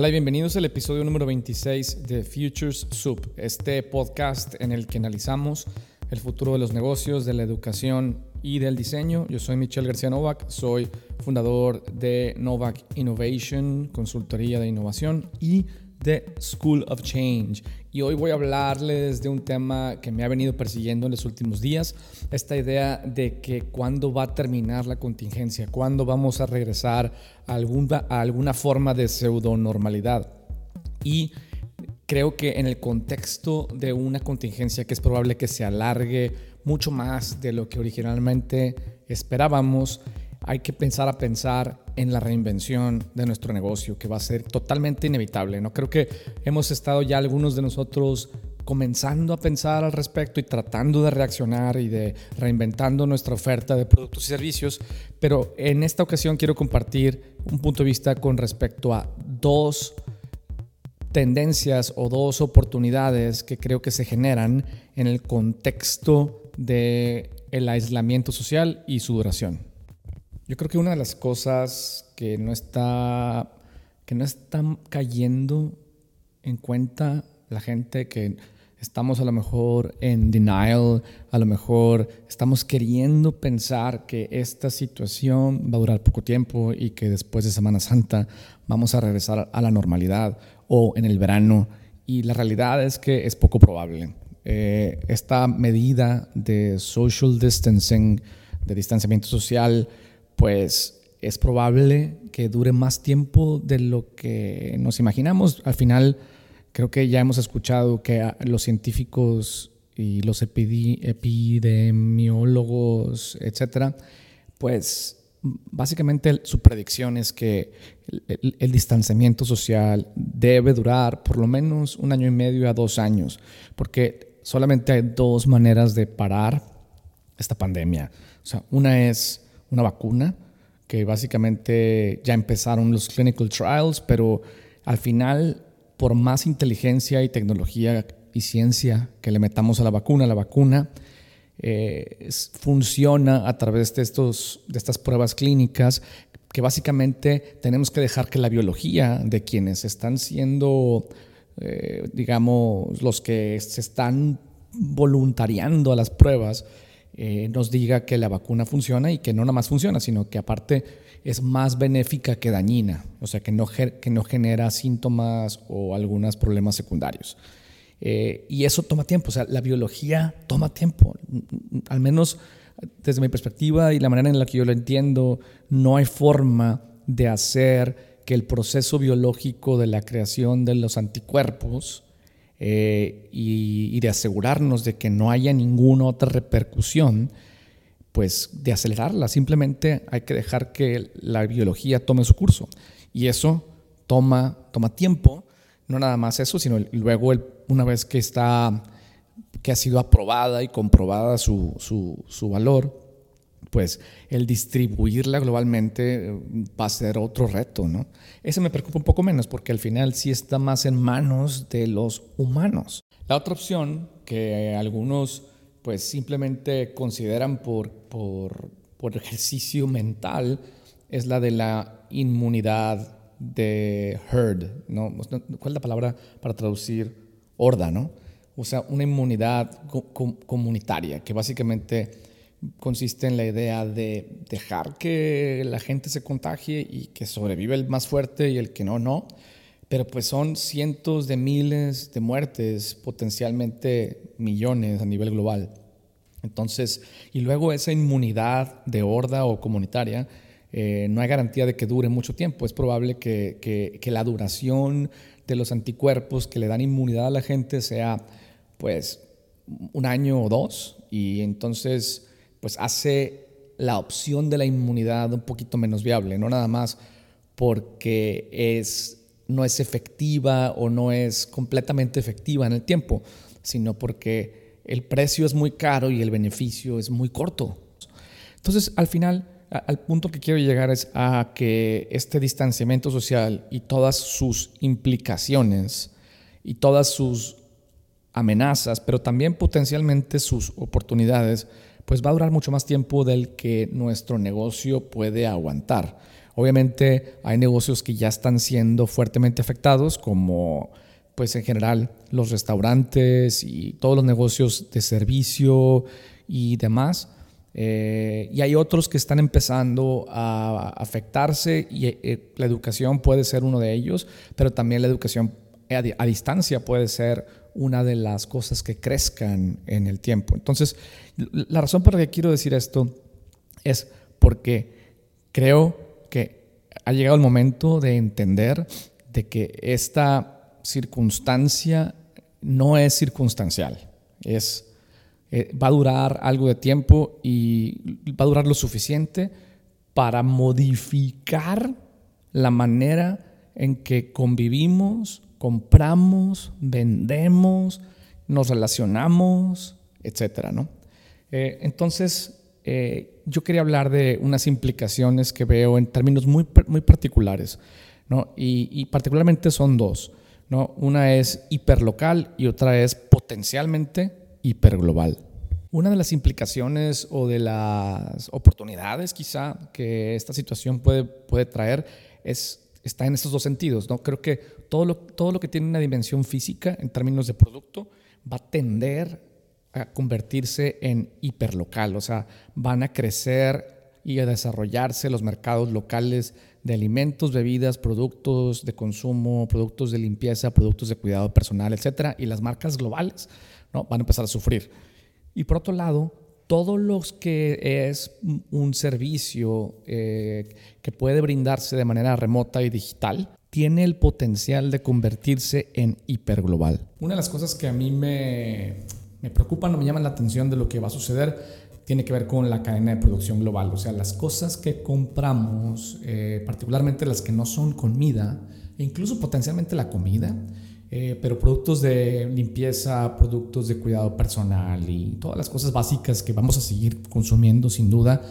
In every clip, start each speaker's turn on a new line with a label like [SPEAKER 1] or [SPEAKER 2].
[SPEAKER 1] Hola y bienvenidos al episodio número 26 de Futures Soup, este podcast en el que analizamos el futuro de los negocios, de la educación y del diseño. Yo soy Michelle García Novak, soy fundador de Novak Innovation, consultoría de innovación y de School of Change. Y hoy voy a hablarles de un tema que me ha venido persiguiendo en los últimos días, esta idea de que cuándo va a terminar la contingencia, cuándo vamos a regresar a alguna, a alguna forma de pseudo normalidad. Y creo que en el contexto de una contingencia que es probable que se alargue mucho más de lo que originalmente esperábamos, hay que pensar a pensar en la reinvención de nuestro negocio, que va a ser totalmente inevitable. ¿no? Creo que hemos estado ya algunos de nosotros comenzando a pensar al respecto y tratando de reaccionar y de reinventando nuestra oferta de productos y servicios, pero en esta ocasión quiero compartir un punto de vista con respecto a dos tendencias o dos oportunidades que creo que se generan en el contexto del el aislamiento social y su duración. Yo creo que una de las cosas que no está que no están cayendo en cuenta la gente que estamos a lo mejor en denial, a lo mejor estamos queriendo pensar que esta situación va a durar poco tiempo y que después de Semana Santa vamos a regresar a la normalidad o en el verano. Y la realidad es que es poco probable. Eh, esta medida de social distancing, de distanciamiento social, pues es probable que dure más tiempo de lo que nos imaginamos. Al final, creo que ya hemos escuchado que los científicos y los epidemiólogos, etcétera, pues básicamente su predicción es que el, distanciamiento social debe durar por lo menos un año y medio a dos años, porque solamente hay dos maneras de parar esta pandemia. O sea, una es una vacuna, que básicamente ya empezaron los clinical trials, pero al final, por más inteligencia y tecnología y ciencia que le metamos a la vacuna, la vacuna eh, funciona a través de, estos, de estas pruebas clínicas que básicamente tenemos que dejar que la biología de quienes están siendo, eh, digamos, los que se están voluntariando a las pruebas, eh, nos diga que la vacuna funciona y que no nada más funciona, sino que aparte es más benéfica que dañina, o sea, que no, que no genera síntomas o algunos problemas secundarios. Eh, y eso toma tiempo, o sea, la biología toma tiempo, al menos desde mi perspectiva y la manera en la que yo lo entiendo, no hay forma de hacer que el proceso biológico de la creación de los anticuerpos eh, y, de asegurarnos de que no haya ninguna otra repercusión, pues de acelerarla. Simplemente hay que dejar que la biología tome su curso. Y eso toma, toma tiempo, no nada más eso, sino luego una vez que está que ha sido aprobada y comprobada su, su, valor, pues el distribuirla globalmente eh, va a ser otro reto, ¿no? Ese me preocupa un poco menos porque al final sí está más en manos de los humanos. La otra opción que algunos pues simplemente consideran por, por, por ejercicio mental es la de la inmunidad de herd, ¿no? ¿Cuál es la palabra para traducir horda, no? O sea, una inmunidad comunitaria, que básicamente consiste en la idea de dejar que la gente se contagie y que sobrevive el más fuerte y el que no, no. Pero pues son cientos de miles de muertes, potencialmente millones a nivel global. Entonces, y luego esa inmunidad de horda o comunitaria, eh, no hay garantía de que dure mucho tiempo. Es probable que, que la duración de los anticuerpos que le dan inmunidad a la gente sea pues un año o dos y entonces pues hace la opción de la inmunidad un poquito menos viable, no nada más porque es, no es efectiva o no es completamente efectiva en el tiempo, sino porque el precio es muy caro y el beneficio es muy corto. Entonces, al final, al punto que quiero llegar es a que este distanciamiento social y todas sus implicaciones y todas sus amenazas, pero también potencialmente sus oportunidades, pues va a durar mucho más tiempo del que nuestro negocio puede aguantar. Obviamente hay negocios que ya están siendo fuertemente afectados, como pues en general los restaurantes y todos los negocios de servicio y demás. Eh, y hay otros que están empezando a afectarse y eh, la educación puede ser uno de ellos, pero también la educación a, distancia puede ser una de las cosas que crezcan en el tiempo. Entonces, la razón por la que quiero decir esto es porque creo que ha llegado el momento de entender de que esta circunstancia no es circunstancial, es eh, va a durar algo de tiempo y va a durar lo suficiente para modificar la manera en que convivimos, compramos, vendemos, nos relacionamos, etc. ¿no? Eh, entonces, eh, yo quería hablar de unas implicaciones que veo en términos muy, muy particulares, ¿no? y, y particularmente son dos. ¿no? Una es hiperlocal y otra es potencialmente hiperglobal. Una de las implicaciones o de las oportunidades quizá que esta situación puede, puede traer es, está en estos dos sentidos. ¿no? Creo que todo lo, todo lo que tiene una dimensión física en términos de producto va a tender a convertirse en hiperlocal, o sea, van a crecer y a desarrollarse los mercados locales de alimentos, bebidas, productos de consumo, productos de limpieza, productos de cuidado personal, etcétera, y las marcas globales ¿no? van a empezar a sufrir. Y por otro lado, todo lo que es un servicio eh, que puede brindarse de manera remota y digital tiene el potencial de convertirse en hiperglobal. Una de las cosas que a mí me, me preocupan o me llaman la atención de lo que va a suceder tiene que ver con la cadena de producción global. O sea, las cosas que compramos, eh, particularmente las que no son comida, e incluso potencialmente la comida, eh, pero productos de limpieza, productos de cuidado personal y todas las cosas básicas que vamos a seguir consumiendo sin duda,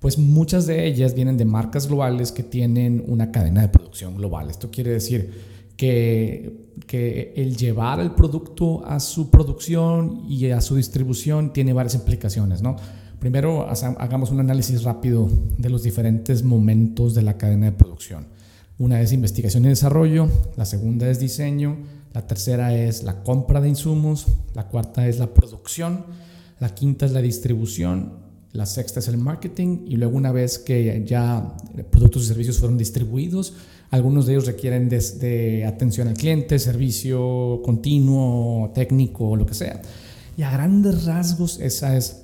[SPEAKER 1] pues muchas de ellas vienen de marcas globales que tienen una cadena de producción global. Esto quiere decir que, que el llevar el producto a su producción y a su distribución tiene varias implicaciones, ¿no? Primero, hagamos un análisis rápido de los diferentes momentos de la cadena de producción. Una es investigación y desarrollo, la segunda es diseño, la tercera es la compra de insumos, la cuarta es la producción, la quinta es la distribución, la sexta es el marketing y luego una vez que ya productos y servicios fueron distribuidos, algunos de ellos requieren de, atención al cliente, servicio continuo, técnico, lo que sea. Y a grandes rasgos esa es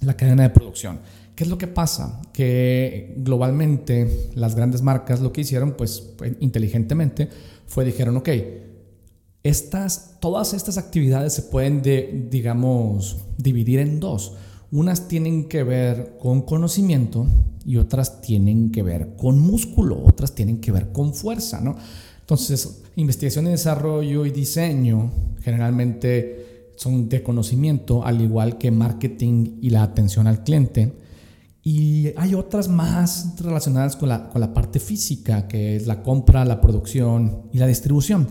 [SPEAKER 1] la cadena de producción. ¿Qué es lo que pasa? Que globalmente las grandes marcas lo que hicieron, pues inteligentemente, fue dijeron, ok, estas, todas estas actividades se pueden, digamos, dividir en dos. Unas tienen que ver con conocimiento y otras tienen que ver con músculo, otras tienen que ver con fuerza, ¿no? Entonces, investigación y desarrollo y diseño generalmente son de conocimiento, al igual que marketing y la atención al cliente. Y hay otras más relacionadas con la, con la parte física, que es la compra, la producción y la distribución.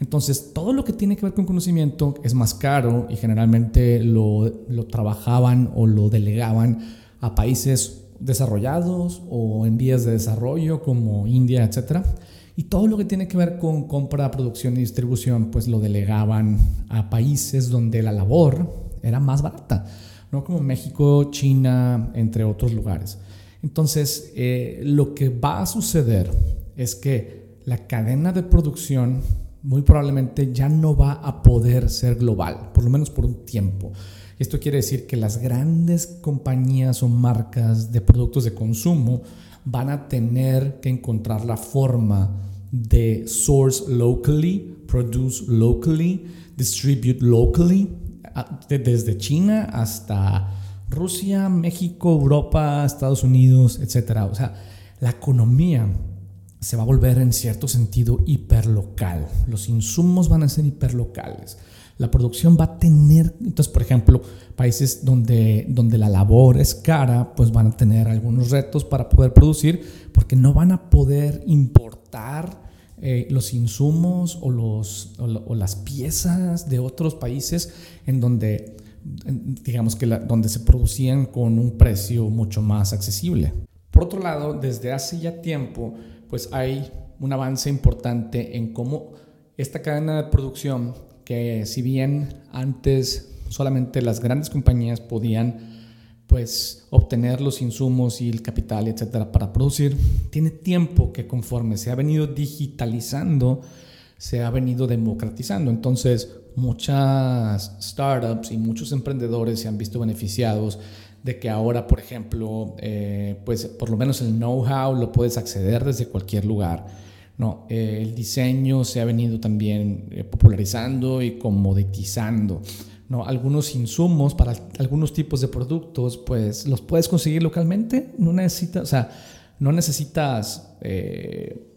[SPEAKER 1] Entonces, todo lo que tiene que ver con conocimiento es más caro y generalmente lo, lo trabajaban o lo delegaban a países desarrollados o en vías de desarrollo como India, etc. Y todo lo que tiene que ver con compra, producción y distribución, pues lo delegaban a países donde la labor era más barata. ¿No? como México, China, entre otros lugares. Entonces, eh, lo que va a suceder es que la cadena de producción muy probablemente ya no va a poder ser global, por lo menos por un tiempo. Esto quiere decir que las grandes compañías o marcas de productos de consumo van a tener que encontrar la forma de source locally, produce locally, distribute locally desde China hasta Rusia, México, Europa, Estados Unidos, etc. O sea, la economía se va a volver en cierto sentido hiperlocal. Los insumos van a ser hiperlocales. La producción va a tener, entonces, por ejemplo, países donde, donde la labor es cara, pues van a tener algunos retos para poder producir, porque no van a poder importar eh, los insumos o, los, o, las piezas de otros países en donde, digamos que donde se producían con un precio mucho más accesible. Por por otro lado, desde hace ya tiempo, pues hay un avance importante en cómo esta cadena de producción, que si bien antes solamente las grandes compañías podían pues obtener los insumos y el capital, etcétera, para producir, tiene tiempo que conforme se ha venido digitalizando, se ha venido democratizando. Entonces, muchas startups y muchos emprendedores se han visto beneficiados de que ahora, por ejemplo, eh, pues por lo menos el know-how lo puedes acceder desde cualquier lugar. No, eh, el diseño se ha venido también eh, popularizando y comoditizando. ¿No? Algunos insumos para algunos tipos de productos, pues los puedes conseguir localmente. No necesitas, o sea, no necesitas eh,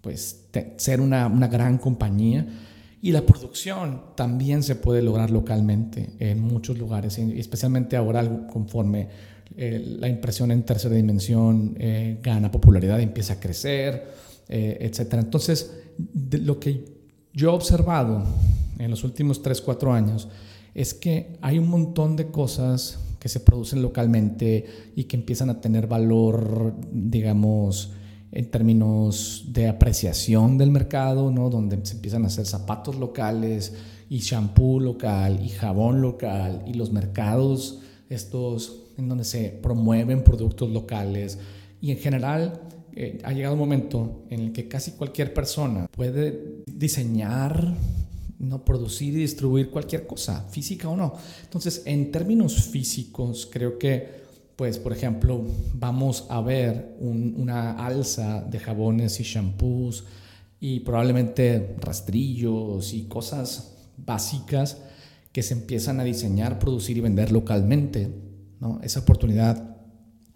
[SPEAKER 1] pues, ser una, una, gran compañía. Y la producción también se puede lograr localmente en muchos lugares, especialmente ahora conforme eh, la impresión en tercera dimensión eh, gana popularidad, empieza a crecer, etc. Entonces, lo que yo he observado en los últimos 3, 4 años es que hay un montón de cosas que se producen localmente y que empiezan a tener valor, digamos, en términos de apreciación del mercado, ¿no? Donde se empiezan a hacer zapatos locales y shampoo local y jabón local y los mercados estos en donde se promueven productos locales y en general eh, ha llegado un momento en el que casi cualquier persona puede diseñar no producir y distribuir cualquier cosa, física o no. Entonces, en términos físicos, creo que, pues, por ejemplo, vamos a ver una alza de jabones y shampoos y probablemente rastrillos y cosas básicas que se empiezan a diseñar, producir y vender localmente. ¿no? Esa oportunidad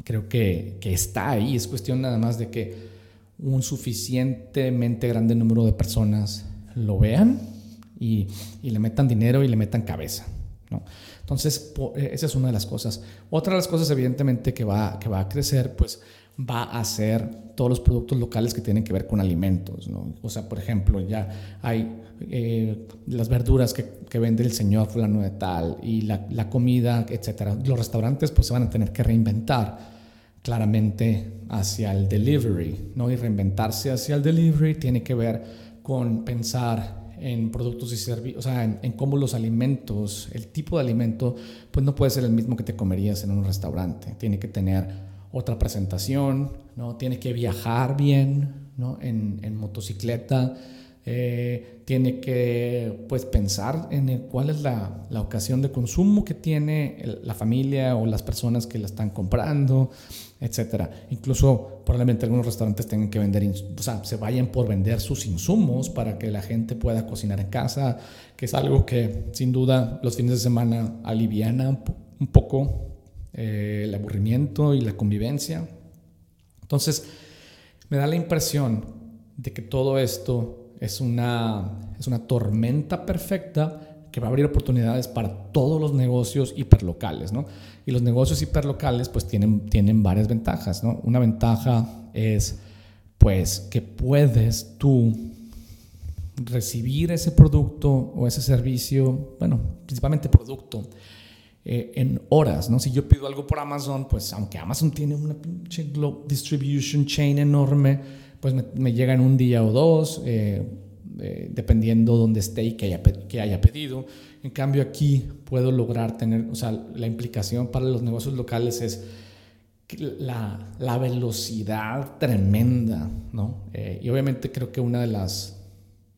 [SPEAKER 1] creo que, que está ahí. Es cuestión nada más de que un suficientemente grande número de personas lo vean y, le metan dinero y le metan cabeza. ¿no? Entonces, eh, esa es una de las cosas. Otra de las cosas, evidentemente, que va, que va a crecer, pues va a ser todos los productos locales que tienen que ver con alimentos. ¿no? O sea, por ejemplo, ya hay eh, las verduras que, que, vende el señor fulano de tal y la, la comida, etcétera. Los restaurantes pues se van a tener que reinventar claramente hacia el delivery, ¿no? Y reinventarse hacia el delivery tiene que ver con pensar en productos y servicios, o sea, en, cómo los alimentos, el tipo de alimento, pues no puede ser el mismo que te comerías en un restaurante. Tiene que tener otra presentación, ¿no? Tiene que viajar bien, ¿no? En, en motocicleta, eh, tiene que pues pensar en cuál es la, la, ocasión de consumo que tiene la familia o las personas que la están comprando, etcétera. Incluso probablemente algunos restaurantes tengan que vender, o sea, se vayan por vender sus insumos para que la gente pueda cocinar en casa, que es algo que sin duda los fines de semana aliviana un poco eh, el aburrimiento y la convivencia. Entonces, me da la impresión de que todo esto es una, es una tormenta perfecta que va a abrir oportunidades para todos los negocios hiperlocales, ¿no? Y los negocios hiperlocales pues tienen, tienen varias ventajas, ¿no? Una ventaja es pues que puedes tú recibir ese producto o ese servicio, bueno, principalmente producto, eh, en horas, ¿no? Si yo pido algo por Amazon, pues aunque Amazon tiene una pinche distribution chain enorme, pues me, llega en un día o dos, eh, eh, dependiendo dónde esté y que haya, que haya pedido. En cambio aquí puedo lograr tener, o sea, la implicación para los negocios locales es la, la velocidad tremenda, ¿no? Eh, y obviamente creo que una de las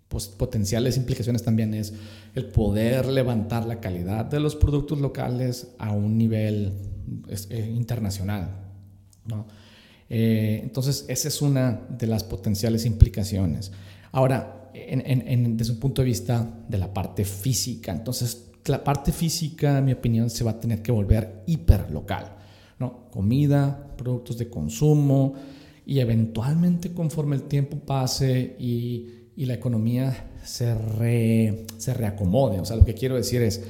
[SPEAKER 1] pues, potenciales implicaciones también es el poder levantar la calidad de los productos locales a un nivel internacional, ¿no? Eh, entonces, esa es una de las potenciales implicaciones. Ahora, desde un punto de vista de la parte física, entonces la parte física, en mi opinión, se va a tener que volver hiperlocal. ¿no? Comida, productos de consumo y eventualmente conforme el tiempo pase y, la economía se, se reacomode. O sea, lo que quiero decir es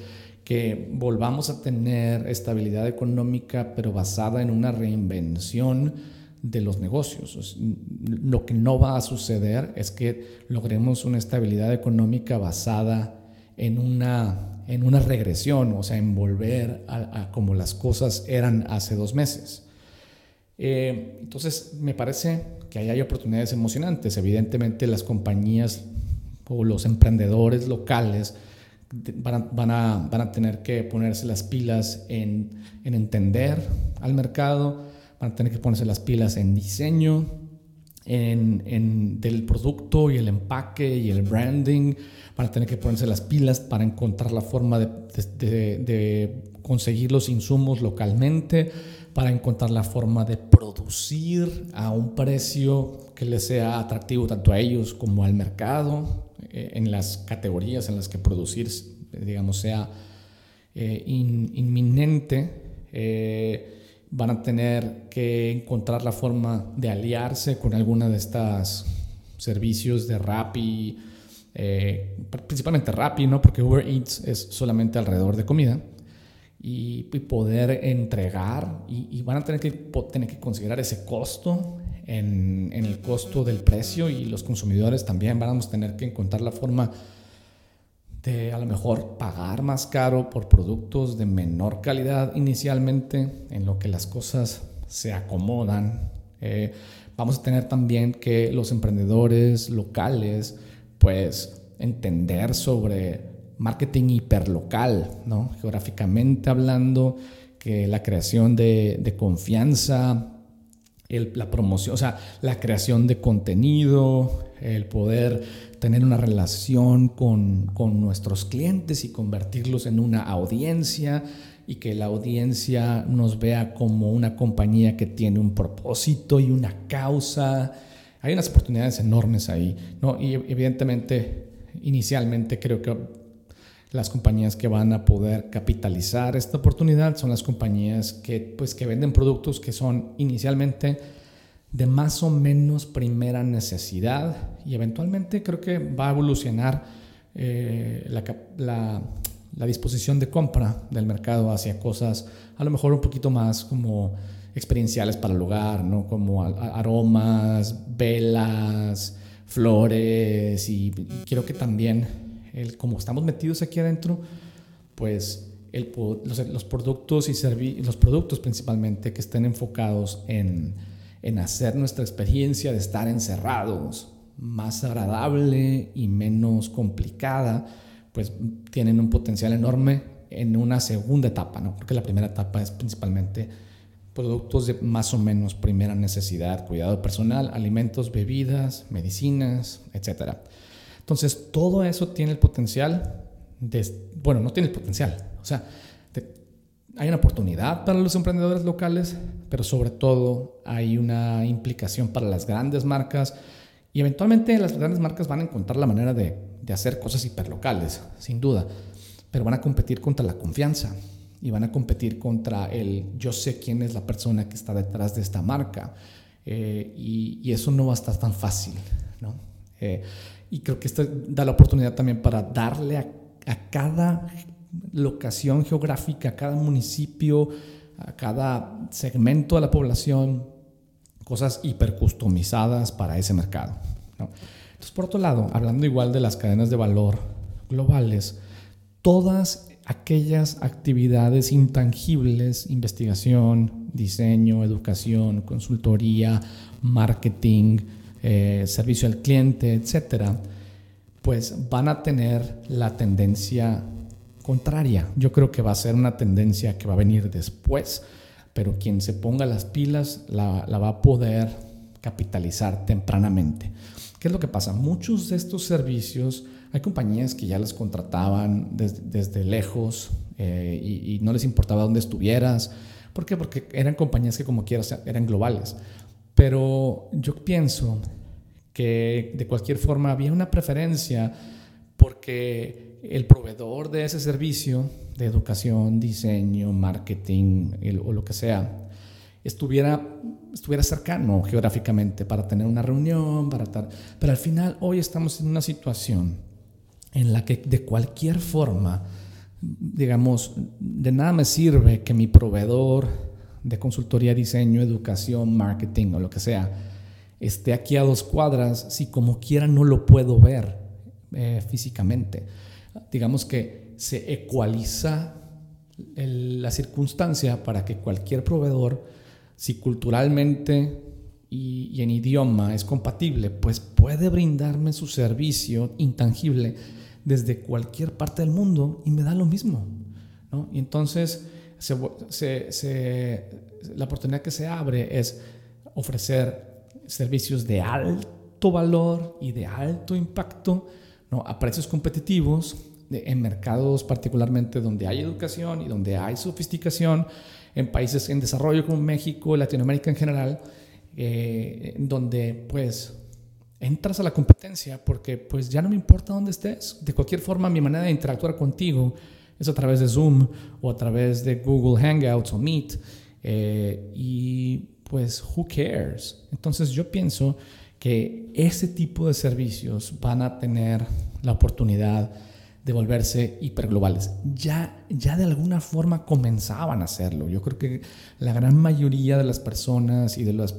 [SPEAKER 1] que volvamos a tener estabilidad económica, pero basada en una reinvención de los negocios. Lo que no va a suceder es que logremos una estabilidad económica basada en una, en una regresión, o sea, en volver a, como las cosas eran hace dos meses. Eh, entonces, me parece que ahí hay oportunidades emocionantes. Evidentemente, las compañías o los emprendedores locales van a, van a, van a tener que ponerse las pilas en, en, entender al mercado, van a tener que ponerse las pilas en diseño, en, en, del producto y el empaque y el branding, van a tener que ponerse las pilas para encontrar la forma de, de, de conseguir los insumos localmente, para encontrar la forma de producir a un precio que les sea atractivo tanto a ellos como al mercado, eh, en las categorías en las que producir, digamos, sea eh, inminente, eh, van a tener que encontrar la forma de aliarse con alguna de estas servicios de Rappi, principalmente Rappi, ¿no? porque Uber Eats es solamente alrededor de comida. Y, poder entregar y, van a tener que, tener que considerar ese costo en, el costo del precio y los consumidores también vamos a tener que encontrar la forma de a lo mejor pagar más caro por productos de menor calidad inicialmente en lo que las cosas se acomodan. Eh, vamos a tener también que los emprendedores locales pues entender sobre marketing hiperlocal, ¿no? geográficamente hablando, que la creación de, de confianza, la promoción, o sea, la creación de contenido, el poder tener una relación con, con, nuestros clientes y convertirlos en una audiencia y que la audiencia nos vea como una compañía que tiene un propósito y una causa. Hay unas oportunidades enormes ahí, ¿no? Y evidentemente, inicialmente creo que las compañías que van a poder capitalizar esta oportunidad son las compañías que, pues, que venden productos que son inicialmente de más o menos primera necesidad y eventualmente creo que va a evolucionar eh, la, la, disposición de compra del mercado hacia cosas a lo mejor un poquito más como experienciales para el hogar, ¿no? como aromas, velas, flores y quiero que también como estamos metidos aquí adentro, pues los, productos y los productos principalmente que estén enfocados en, en hacer nuestra experiencia de estar encerrados más agradable y menos complicada, pues tienen un potencial enorme en una segunda etapa, ¿no? Porque la primera etapa es principalmente productos de más o menos primera necesidad, cuidado personal, alimentos, bebidas, medicinas, etcétera. Entonces, todo eso tiene el potencial de, bueno, no tiene el potencial, o sea, hay una oportunidad para los emprendedores locales, pero sobre todo hay una implicación para las grandes marcas y eventualmente las grandes marcas van a encontrar la manera de, hacer cosas hiperlocales, sin duda, pero van a competir contra la confianza y van a competir contra el yo sé quién es la persona que está detrás de esta marca eh, y, y, eso no va a estar tan fácil, ¿no? Eh, y creo que esto da la oportunidad también para darle a, cada locación geográfica, cada municipio, cada segmento de la población, cosas hipercustomizadas para ese mercado. Entonces, por otro lado, hablando igual de las cadenas de valor globales, todas aquellas actividades intangibles, investigación, diseño, educación, consultoría, marketing, eh, servicio al cliente, etcétera, pues van a tener la tendencia contraria. Yo creo que va a ser una tendencia que va a venir después, pero quien se ponga las pilas la, va a poder capitalizar tempranamente. ¿Qué es lo que pasa? Muchos de estos servicios, hay compañías que ya les contrataban desde, lejos eh, y, y, no les importaba dónde estuvieras. ¿Por qué? Porque eran compañías que como quieras eran globales. Pero yo pienso que de cualquier forma había una preferencia porque el proveedor de ese servicio de educación, diseño, marketing o lo que sea, estuviera, estuviera cercano geográficamente para tener una reunión, para estar... Pero al final hoy estamos en una situación en la que de cualquier forma, digamos, de nada me sirve que mi proveedor de consultoría, diseño, educación, marketing o lo que sea, esté aquí a dos cuadras si como quiera no lo puedo ver eh, físicamente. Digamos que se ecualiza la circunstancia para que cualquier proveedor si culturalmente y, en idioma es compatible, pues puede brindarme su servicio intangible desde cualquier parte del mundo y me da lo mismo. Y entonces la oportunidad que se abre es ofrecer servicios de alto valor y de alto impacto ¿no? a precios competitivos en mercados particularmente donde hay educación y donde hay sofisticación, en países en desarrollo como México, Latinoamérica en general, eh, donde pues entras a la competencia porque pues ya no me importa dónde estés. De cualquier forma, mi manera de interactuar contigo es a través de Zoom o a través de Google Hangouts o Meet. Eh, y pues, who cares? Entonces yo pienso que ese tipo de servicios van a tener la oportunidad de volverse hiperglobales. Ya, ya de alguna forma comenzaban a hacerlo. Yo creo que la gran mayoría de las personas y de las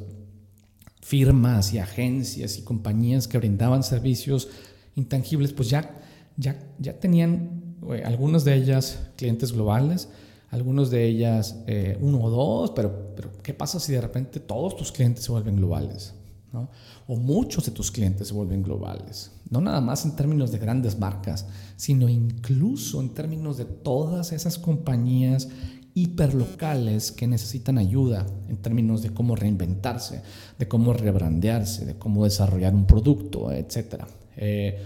[SPEAKER 1] firmas y agencias y compañías que brindaban servicios intangibles, pues ya, ya, ya tenían eh, algunas de ellas clientes globales, algunos de ellas eh, uno o dos, pero, pero ¿qué pasa si de repente todos tus clientes se vuelven globales? O muchos de tus clientes se vuelven globales. No nada más en términos de grandes marcas, sino incluso en términos de todas esas compañías hiperlocales que necesitan ayuda en términos de cómo reinventarse, de cómo rebrandearse, de cómo desarrollar un producto, etc. Eh,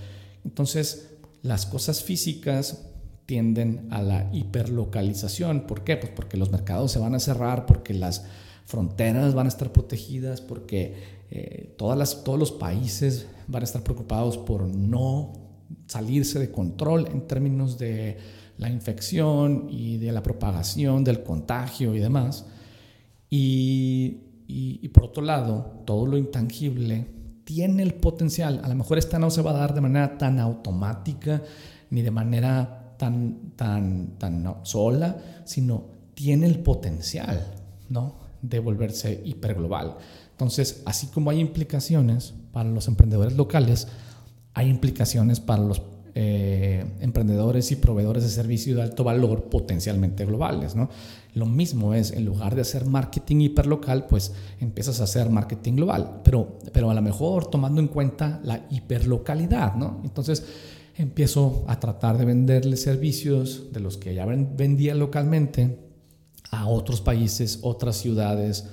[SPEAKER 1] entonces, las cosas físicas tienden a la hiperlocalización. ¿Por qué? Pues porque los mercados se van a cerrar, porque las fronteras van a estar protegidas, porque eh, todas todos los países van a estar preocupados por no salirse de control en términos de la infección y de la propagación del contagio y demás. Y, y, por otro lado, todo lo intangible tiene el potencial, a lo mejor esta no se va a dar de manera tan automática ni de manera tan, tan, tan sola, sino tiene el potencial ¿no? de volverse hiperglobal. Entonces, así como hay implicaciones para los emprendedores locales, hay implicaciones para los eh, emprendedores y proveedores de servicios de alto valor potencialmente globales. ¿no? Lo mismo es, en lugar de hacer marketing hiperlocal, pues empiezas a hacer marketing global, pero, pero a lo mejor tomando en cuenta la hiperlocalidad. ¿no? Entonces empiezo a tratar de venderle servicios de los que ya vendía localmente a otros países, otras ciudades,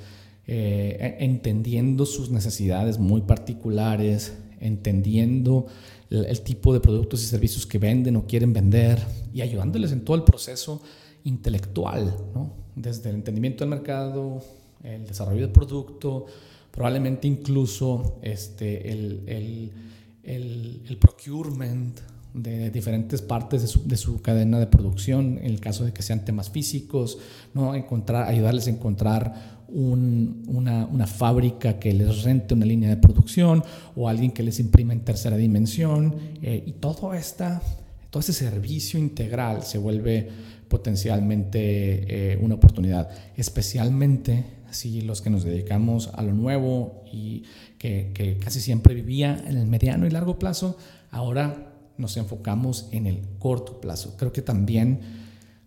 [SPEAKER 1] eh, entendiendo sus necesidades muy particulares, entendiendo el, tipo de productos y servicios que venden o quieren vender y ayudándoles en todo el proceso intelectual, ¿no? desde el entendimiento del mercado, el desarrollo del producto, probablemente incluso este, el, el, el procurement, de diferentes partes de su, de su, cadena de producción, en el caso de que sean temas físicos, ¿no? encontrar, ayudarles a encontrar un, una, una, fábrica que les rente una línea de producción o alguien que les imprime en tercera dimensión. Eh, y todo, esta, todo ese servicio integral se vuelve potencialmente eh, una oportunidad, especialmente si los que nos dedicamos a lo nuevo y que, que casi siempre vivía en el mediano y largo plazo, ahora nos enfocamos en el corto plazo. Creo que también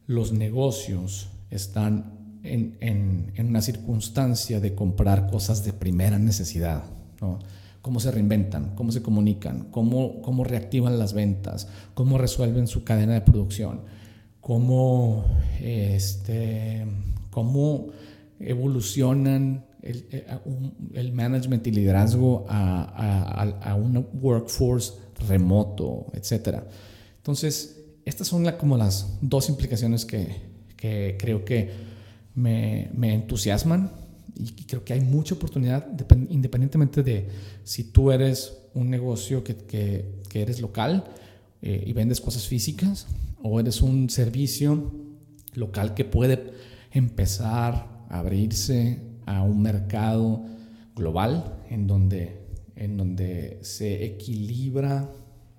[SPEAKER 1] los negocios están en, en, una circunstancia de comprar cosas de primera necesidad. ¿no? Cómo se reinventan, cómo se comunican, cómo, cómo reactivan las ventas, cómo resuelven su cadena de producción, cómo, este, cómo evolucionan el, el, management y liderazgo a, a, a un workforce remoto, etc. Entonces, estas son como las dos implicaciones que, creo que me, entusiasman y creo que hay mucha oportunidad independientemente de si tú eres un negocio que, eres local eh, y vendes cosas físicas o eres un servicio local que puede empezar a abrirse a un mercado global en donde en donde se equilibra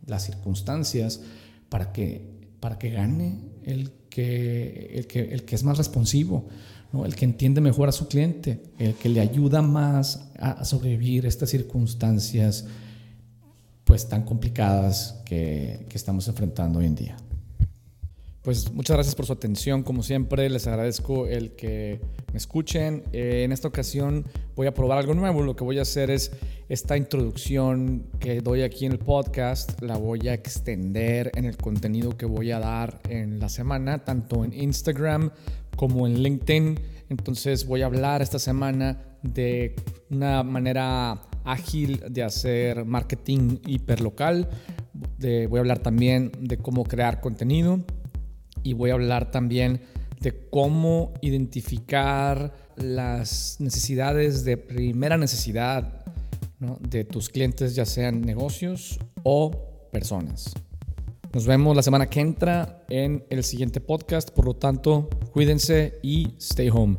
[SPEAKER 1] las circunstancias para que, para que gane el que, el, que, el que es más responsivo, ¿no? el que entiende mejor a su cliente, el que le ayuda más a, sobrevivir estas circunstancias pues tan complicadas que, que estamos enfrentando hoy en día. Pues muchas gracias por su atención, como siempre, les agradezco el que me escuchen. Eh, en esta ocasión voy a probar algo nuevo, lo que voy a hacer es esta introducción que doy aquí en el podcast, la voy a extender en el contenido que voy a dar en la semana, tanto en Instagram como en LinkedIn. Entonces voy a hablar esta semana de una manera ágil de hacer marketing hiperlocal. Voy a hablar también de cómo crear contenido y voy a hablar también de cómo identificar las necesidades de primera necesidad de tus clientes, ya sean negocios o personas. Nos vemos la semana que entra en el siguiente podcast, por lo tanto, cuídense y stay home.